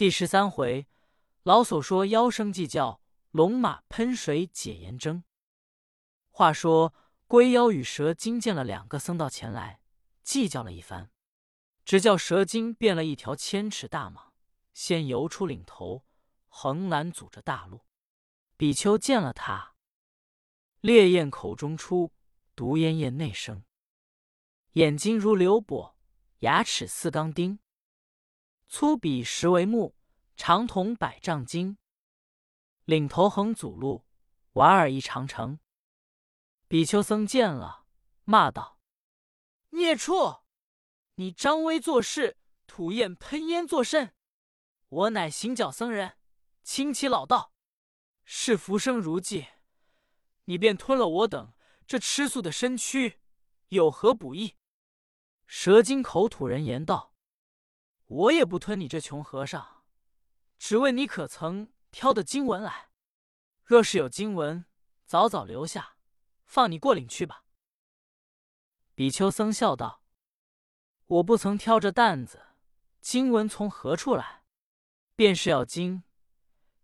第十三回，老叟说妖声计较，龙马喷水解炎症。话说龟妖与蛇精见了两个僧道前来，计较了一番，只叫蛇精变了一条千尺大蟒，先游出岭头，横拦阻着大路。比丘见了他，烈焰口中出，毒烟焰内生，眼睛如流波，牙齿似钢钉。粗比十为木，长筒百丈金。领头横阻路，莞尔一长城。比丘僧见了，骂道：“孽畜！你张威作势，吐焰喷烟作甚？我乃行脚僧人，清其老道，视浮生如寄，你便吞了我等这吃素的身躯，有何不义？”蛇精口吐人言道。我也不吞你这穷和尚，只问你可曾挑的经文来？若是有经文，早早留下，放你过岭去吧。比丘僧笑道：“我不曾挑着担子，经文从何处来？便是要经，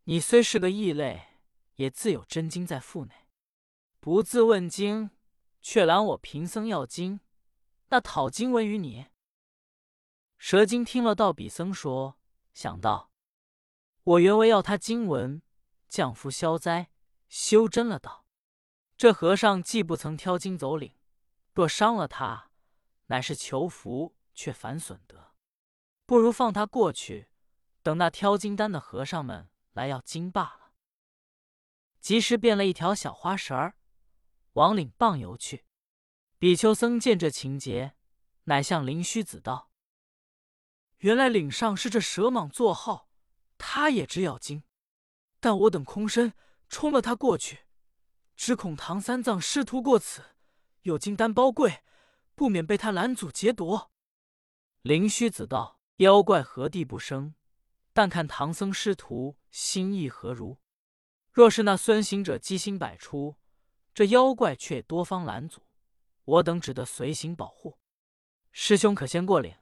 你虽是个异类，也自有真经在腹内。不自问经，却拦我贫僧要经，那讨经文于你？”蛇精听了道比僧说，想到我原为要他经文降福消灾，修真了道。这和尚既不曾挑经走岭，若伤了他，乃是求福却反损德，不如放他过去，等那挑金丹的和尚们来要经罢了。及时变了一条小花蛇儿，往岭傍游去。比丘僧见这情节，乃向灵虚子道。原来岭上是这蛇蟒作号，他也只咬金，但我等空身冲了他过去，只恐唐三藏师徒过此，有金丹包贵，不免被他拦阻劫夺。灵虚子道：“妖怪何地不生？但看唐僧师徒心意何如。若是那孙行者机心百出，这妖怪却多方拦阻，我等只得随行保护。师兄可先过岭。”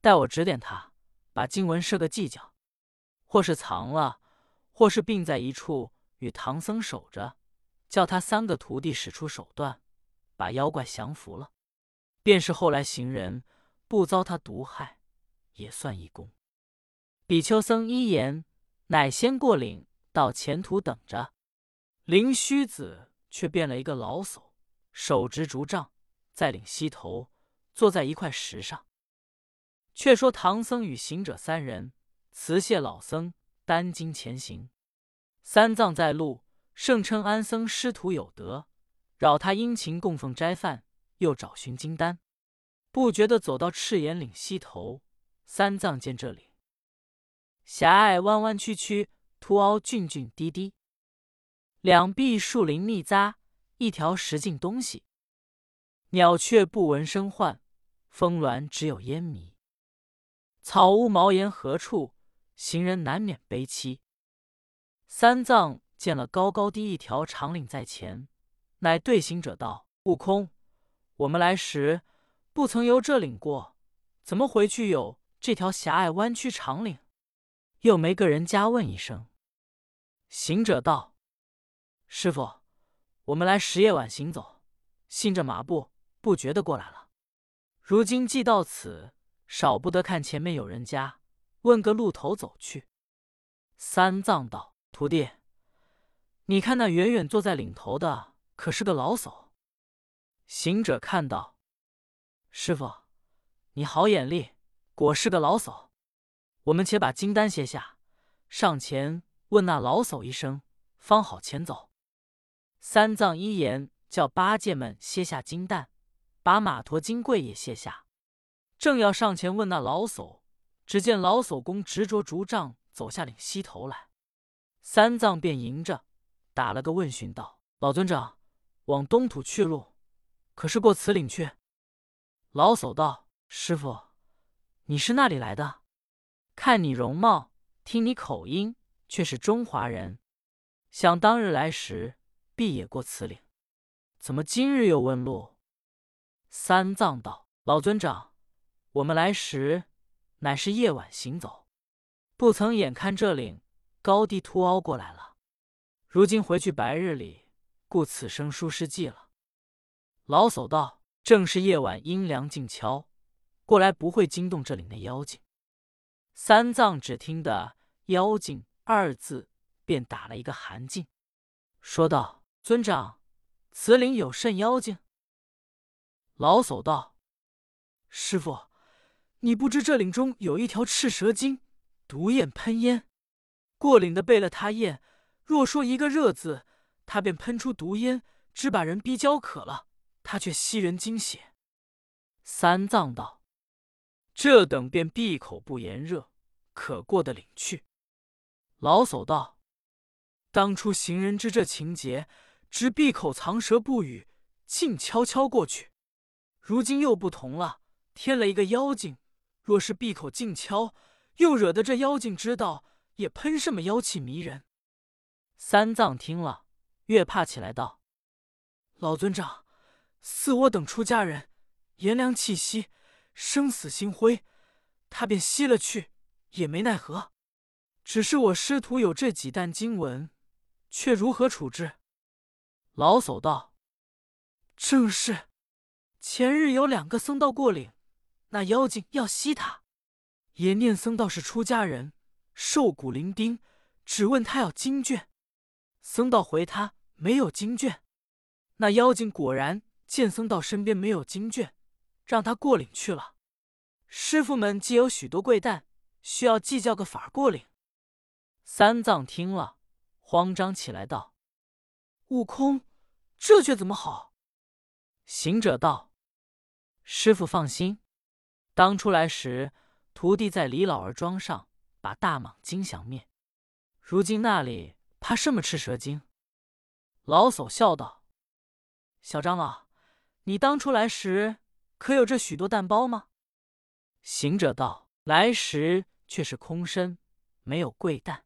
待我指点他，把经文设个计较，或是藏了，或是并在一处与唐僧守着，叫他三个徒弟使出手段，把妖怪降服了，便是后来行人不遭他毒害，也算一功。比丘僧一言，乃先过岭到前途等着。灵虚子却变了一个老叟，手执竹杖，在岭西头坐在一块石上。却说唐僧与行者三人辞谢老僧，担经前行。三藏在路，盛称安僧师徒有德，扰他殷勤供奉斋饭，又找寻金丹。不觉得走到赤岩岭西头，三藏见这里狭隘弯弯曲曲，凸凹峻峻低低，两壁树林密匝，一条石径东西，鸟雀不闻声唤，峰峦只有烟迷。草屋茅檐何处？行人难免悲戚。三藏见了高高低一条长岭在前，乃对行者道：“悟空，我们来时不曾由这岭过，怎么回去有这条狭隘弯曲长岭？又没个人家问一声。”行者道：“师傅，我们来时夜晚行走，信着马步，不觉得过来了。如今既到此。”少不得看前面有人家，问个路头走去。三藏道：“徒弟，你看那远远坐在岭头的，可是个老叟？”行者看到，师傅，你好眼力，果是个老叟。我们且把金丹卸下，上前问那老叟一声，方好前走。三藏一言，叫八戒们卸下金蛋，把马驮金柜也卸下。正要上前问那老叟，只见老叟公执着竹杖走下岭西头来，三藏便迎着打了个问讯道：“老尊长，往东土去路，可是过此岭去？”老叟道：“师傅，你是那里来的？看你容貌，听你口音，却是中华人。想当日来时，必也过此岭，怎么今日又问路？”三藏道：“老尊长。”我们来时，乃是夜晚行走，不曾眼看这岭高低突凹过来了。如今回去白日里，故此生疏失记了。老叟道：“正是夜晚阴凉静悄，过来不会惊动这里的妖精。”三藏只听得“妖精”二字，便打了一个寒噤，说道：“尊长，此岭有甚妖精？”老叟道：“师傅，你不知这岭中有一条赤蛇精，毒焰喷烟，过岭的背了他焰，若说一个热字，他便喷出毒烟，只把人逼焦渴了，他却吸人精血。”三藏道：“这等便闭口不言热，可过的岭去。”老叟道：“当初行人知这情节，只闭口藏舌不语，静悄悄过去。”如今又不同了，添了一个妖精。若是闭口静悄，又惹得这妖精知道，也喷什么妖气迷人。三藏听了，越怕起来，道：“老尊长，似我等出家人，炎凉气息，生死心灰，他便吸了去，也没奈何。只是我师徒有这几担经文，却如何处置？”老叟道：“正是。”前日有两个僧道过岭，那妖精要吸他。也念僧道是出家人，瘦骨伶仃，只问他要经卷。僧道回他没有经卷。那妖精果然见僧道身边没有经卷，让他过岭去了。师傅们既有许多贵担，需要计较个法过岭。三藏听了，慌张起来，道：“悟空，这却怎么好？”行者道。师傅放心，当初来时，徒弟在李老儿庄上把大蟒精降灭。如今那里怕什么赤蛇精？老叟笑道：“小长老，你当初来时可有这许多蛋包吗？”行者道：“来时却是空身，没有贵蛋。”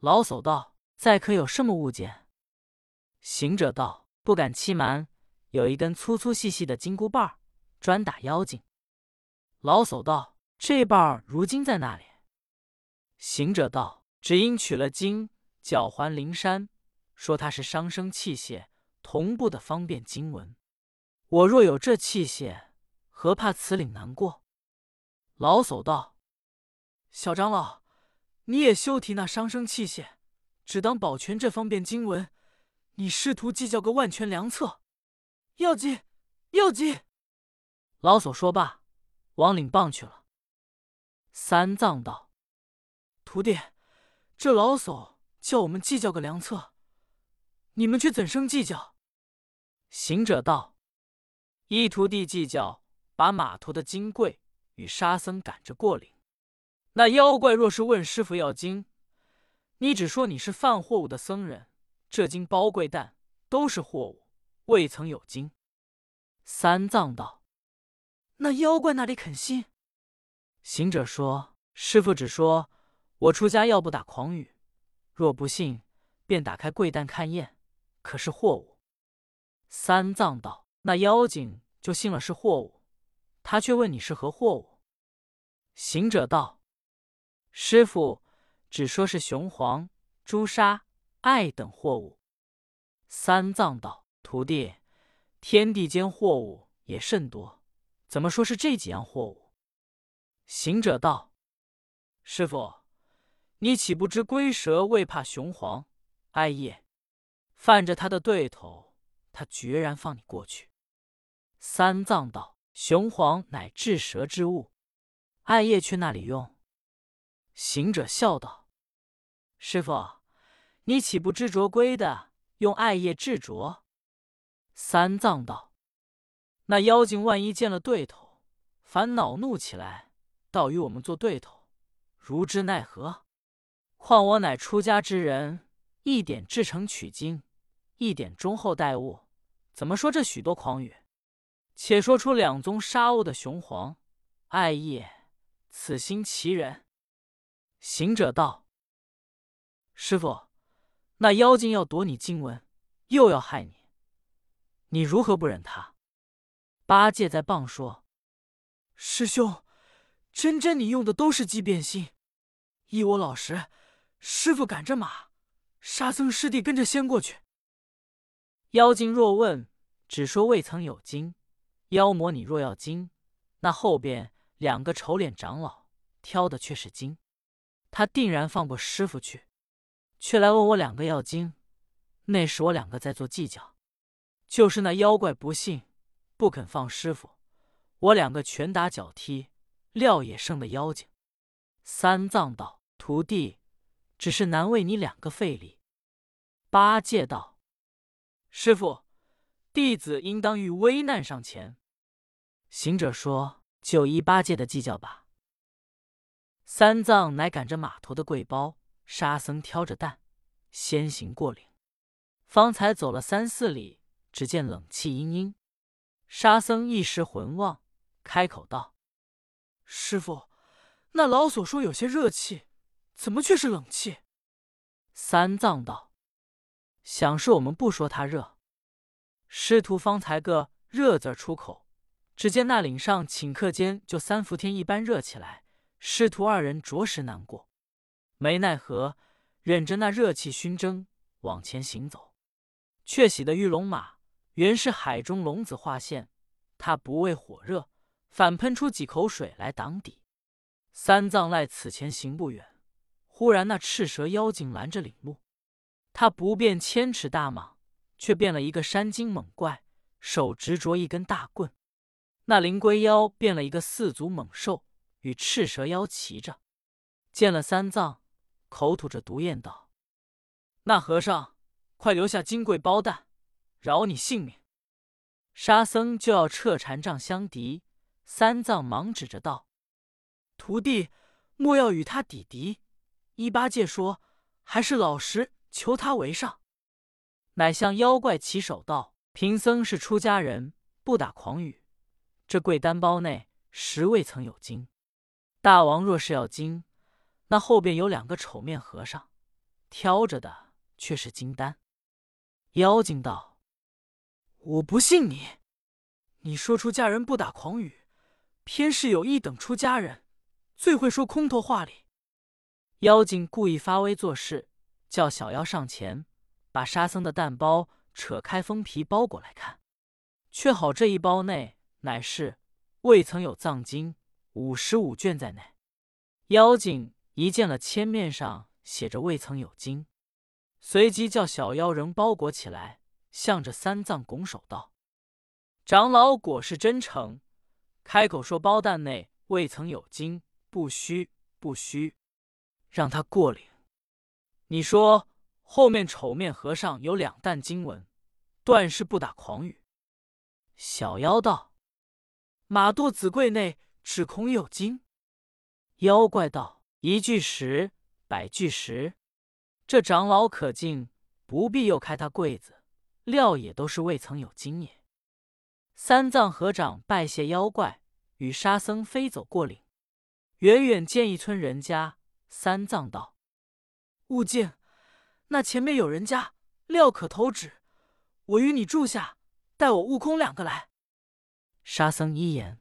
老叟道：“再可有什么物件？”行者道：“不敢欺瞒，有一根粗粗细细的金箍棒。”专打妖精。老叟道：“这棒儿如今在哪里？”行者道：“只因取了经，脚还灵山，说他是伤生器械，同步的方便经文。我若有这器械，何怕此岭难过？”老叟道：“小长老，你也休提那伤生器械，只当保全这方便经文。你师徒计较个万全良策，要紧，要紧。”老叟说罢，往岭棒去了。三藏道：“徒弟，这老叟叫我们计较个良策，你们却怎生计较？”行者道：“一徒弟计较，把马驮的金贵与沙僧赶着过岭。那妖怪若是问师傅要经，你只说你是贩货物的僧人，这金包贵担都是货物，未曾有经。”三藏道。那妖怪那里肯信？行者说：“师傅只说我出家要不打诳语，若不信，便打开柜担看验，可是货物。”三藏道：“那妖精就信了是货物，他却问你是何货物？”行者道：“师傅只说是雄黄、朱砂、艾等货物。”三藏道：“徒弟，天地间货物也甚多。”怎么说是这几样货物？行者道：“师傅，你岂不知龟蛇为怕雄黄、艾叶，犯着他的对头，他决然放你过去。”三藏道：“雄黄乃治蛇之物，艾叶去那里用？”行者笑道：“师傅，你岂不知着龟的用艾叶治着？”三藏道。那妖精万一见了对头，烦恼怒起来，倒与我们做对头，如之奈何？况我乃出家之人，一点至诚取经，一点忠厚待物，怎么说这许多狂语？且说出两宗杀物的雄黄、爱意，此心奇人。行者道：“师傅，那妖精要夺你经文，又要害你，你如何不忍他？”八戒在棒说：“师兄，真真你用的都是机变心，依我老实，师傅赶着马，沙僧师弟跟着先过去。妖精若问，只说未曾有经。妖魔你若要经，那后边两个丑脸长老挑的却是经，他定然放过师傅去，却来问我两个要经。那时我两个在做计较，就是那妖怪不信，不肯放师傅，我两个拳打脚踢，料也胜得妖精。三藏道：“徒弟，只是难为你两个费力。”八戒道：“师傅，弟子应当遇危难上前。”行者说：“就依八戒的计较吧。”三藏乃赶着马头的贵包，沙僧挑着担，先行过岭。方才走了三四里，只见冷气阴阴。沙僧一时魂忘，开口道：“师傅。”那老叟说有些热气，怎么却是冷气？三藏道：“想是我们不说他热。”师徒方才个“热”字出口，只见那岭上顷刻间就三伏天一般热起来。师徒二人着实难过，没奈何，忍着那热气熏蒸，往前行走。却喜得玉龙马原是海中龙子化现，他不畏火热，反喷出几口水来挡底。三藏赖此前行不远，忽然那赤蛇妖精拦着领路。他不变千尺大蟒，却变了一个山精猛怪，手执着一根大棍。那灵龟妖变了一个四足猛兽，与赤蛇妖骑着，见了三藏，口吐着毒焰道：“那和尚，快留下金贵包蛋，饶你性命！”沙僧就要撤禅杖相敌，三藏忙指着道。徒弟莫要与他抵敌。一八戒说：“还是老实求他为上。”乃向妖怪起手道：“贫僧是出家人，不打诳语。这贵丹包内实未曾有金。大王若是要金，那后边有两个丑面和尚，挑着的却是金丹。”妖精道：“我不信你。你说出家人不打诳语，偏是有一等出家人。”最会说空头话哩，妖精故意发威做事，叫小妖上前，把沙僧的蛋包扯开封皮包裹来看，却好这一包内乃是未曾有藏经五十五卷在内。妖精一见了签面上写着未曾有经，随即叫小妖仍包裹起来，向着三藏拱手道：“长老果是真诚，开口说包蛋内未曾有经。”不虚不虚，让他过岭。你说后面丑面和尚有两担经文，断是不打诳语。小妖道：“马肚子柜内只恐有经。”妖怪道：“一句十，百句十。这长老可敬，不必又开他柜子，料也都是未曾有经也。”三藏合掌拜谢妖怪，与沙僧飞走过岭。远远见一村人家，三藏道：“悟净，那前面有人家，料可投纸。我与你住下，待我悟空两个来。”沙僧一言，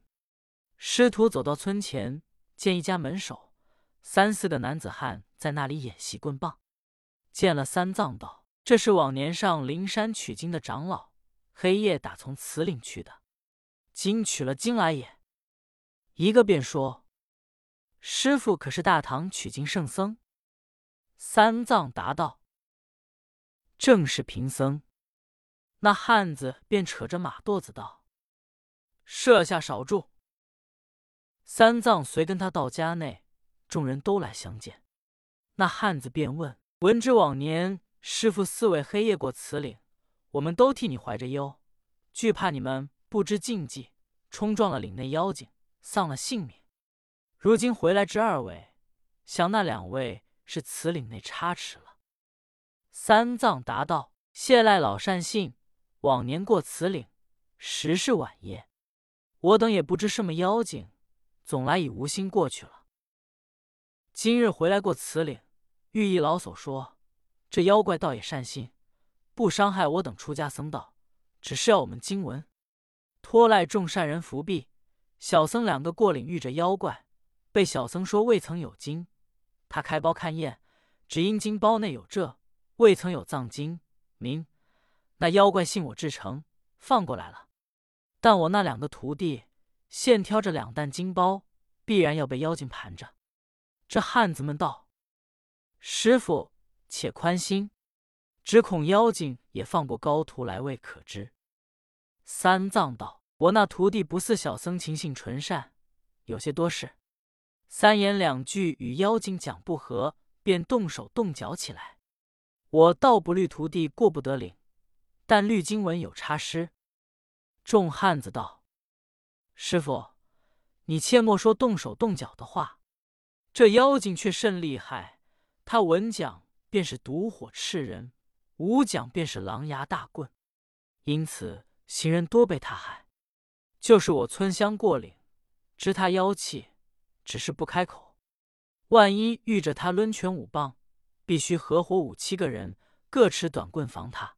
师徒走到村前，见一家门首三四个男子汉在那里演习棍棒。见了三藏道：“这是往年上灵山取经的长老，黑夜打从此岭去的，今取了经来也。”一个便说。师傅可是大唐取经圣僧？三藏答道：“正是贫僧。”那汉子便扯着马垛子道：“设下少住。”三藏随跟他到家内，众人都来相见。那汉子便问：“闻知往年师傅四位黑夜过此岭，我们都替你怀着忧，惧怕你们不知禁忌，冲撞了岭内妖精，丧了性命。”如今回来之二位，想那两位是此岭内差池了。三藏答道：“谢赖老善信，往年过此岭，时是晚夜。我等也不知什么妖精，总来已无心过去了。今日回来过此岭，遇一老叟说，这妖怪倒也善心，不伤害我等出家僧道，只是要我们经文，托赖众善人福庇。小僧两个过岭遇着妖怪。”被小僧说未曾有经，他开包看验，只因金包内有这，未曾有藏经。明那妖怪信我至诚，放过来了。但我那两个徒弟现挑着两担金包，必然要被妖精盘着。这汉子们道：“师傅，且宽心，只恐妖精也放过高徒来，未可知。”三藏道：“我那徒弟不似小僧，情性纯善，有些多事。三言两句与妖精讲不和，便动手动脚起来。我道不律徒弟过不得领，但律经文有差失。”众汉子道：“师傅，你切莫说动手动脚的话。这妖精却甚厉害，他闻讲便是毒火炽人，无讲便是狼牙大棍，因此。”行人多被他害，就是我村乡过岭，知他妖气，只是不开口。万一遇着他抡拳舞棒，必须合伙五七个人，各持短棍防他。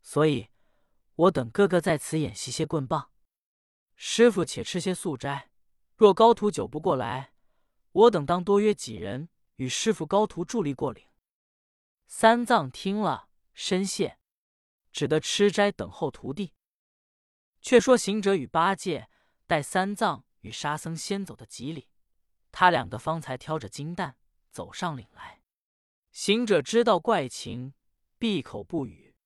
所以，我等哥哥在此演习些棍棒。师傅且吃些素斋。若高徒久不过来，我等当多约几人与师傅高徒助力过岭。三藏听了，深谢，只得吃斋等候徒弟。却说行者与八戒带三藏与沙僧先走的几里，他两个方才挑着金担走上岭来。行者知道怪情，闭口不语。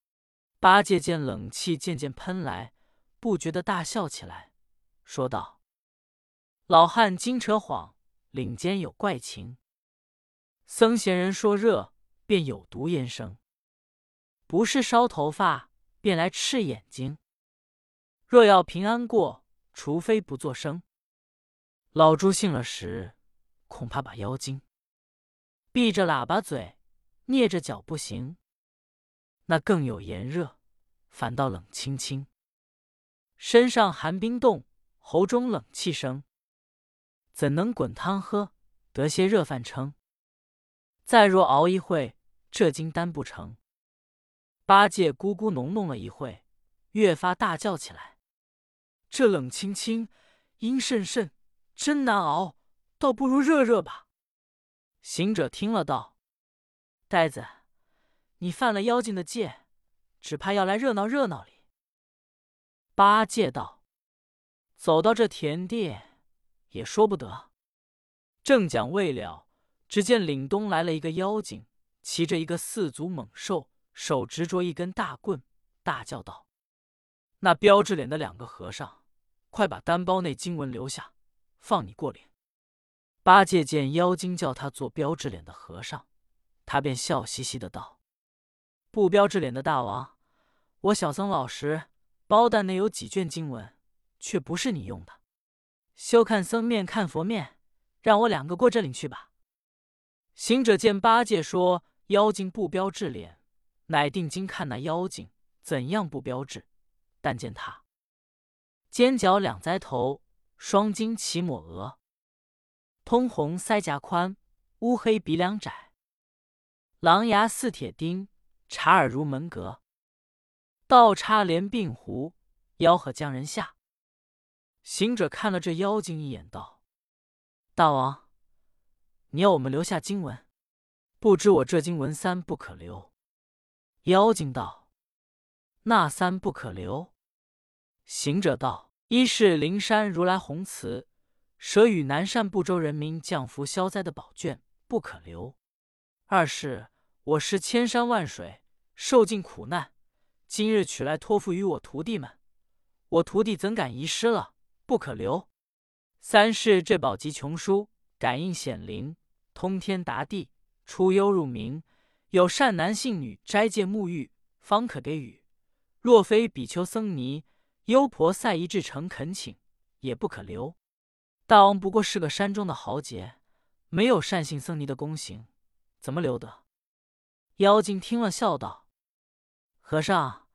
八戒见冷气渐渐喷来，不觉得大笑起来，说道：“老汉今扯谎，岭间有怪情。僧贤人说热，便有毒烟生；不是烧头发，便来赤眼睛。”若要平安过，除非不作声。老猪信了时，恐怕把妖精闭着喇叭嘴，蹑着脚不行。那更有炎热，反倒冷清清。身上寒冰冻，喉中冷气生，怎能滚汤喝，得些热饭撑？再若熬一会，这金丹不成。八戒咕咕哝哝了一会，越发大叫起来。这冷清清，阴渗渗，真难熬，倒不如热热吧。行者听了道：“呆子，你犯了妖精的戒，只怕要来热闹热闹里。”八戒道：“走到这田地，也说不得。”正讲未了，只见岭东来了一个妖精，骑着一个四足猛兽，手执着一根大棍，大叫道。那标志脸的两个和尚，快把单包内经文留下，放你过岭。八戒见妖精叫他做标志脸的和尚，他便笑嘻嘻的道：“不标志脸的大王，我小僧老实，包蛋内有几卷经文，却不是你用的。休看僧面看佛面，让我两个过这岭去吧。”行者见八戒说妖精不标志脸，乃定睛看那妖精怎样不标志。但见他尖角两腮头，双睛齐抹额，通红腮颊宽，乌黑鼻梁窄，狼牙似铁钉，茶耳如门格，倒插连鬓胡，吆喝将人吓。行者看了这妖精一眼，道：“大王，你要我们留下经文，不知我这经文三不可留。”妖精道：“那三不可留？”行者道：“一是灵山如来宏慈，舍与南赡部洲人民降福消灾的宝卷，不可留；二是我师千山万水受尽苦难，今日取来托付于我徒弟们，我徒弟怎敢遗失了？不可留；三是这宝集穷书，感应显灵，通天达地，出幽入明，有善男信女斋戒沐浴，方可给予；若非比丘僧尼。”优婆塞一至诚恳请，也不可留。大王不过是个山中的豪杰，没有善信僧尼的功行，怎么留得？妖精听了，笑道：“和尚，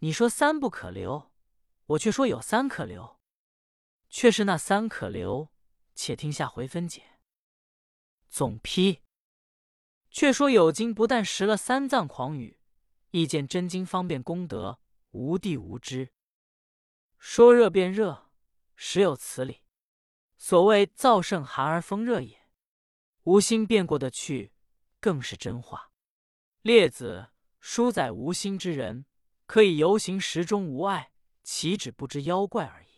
你说三不可留，我却说有三可留。却是那三可留，且听下回分解。总批：却说有经不但识了三藏狂语，亦见真经方便功德，无地无知。说热便热，实有此理。所谓燥盛寒而风热也。无心变过得去，更是真话。列子书载无心之人，可以游行时中无碍，岂止不知妖怪而已。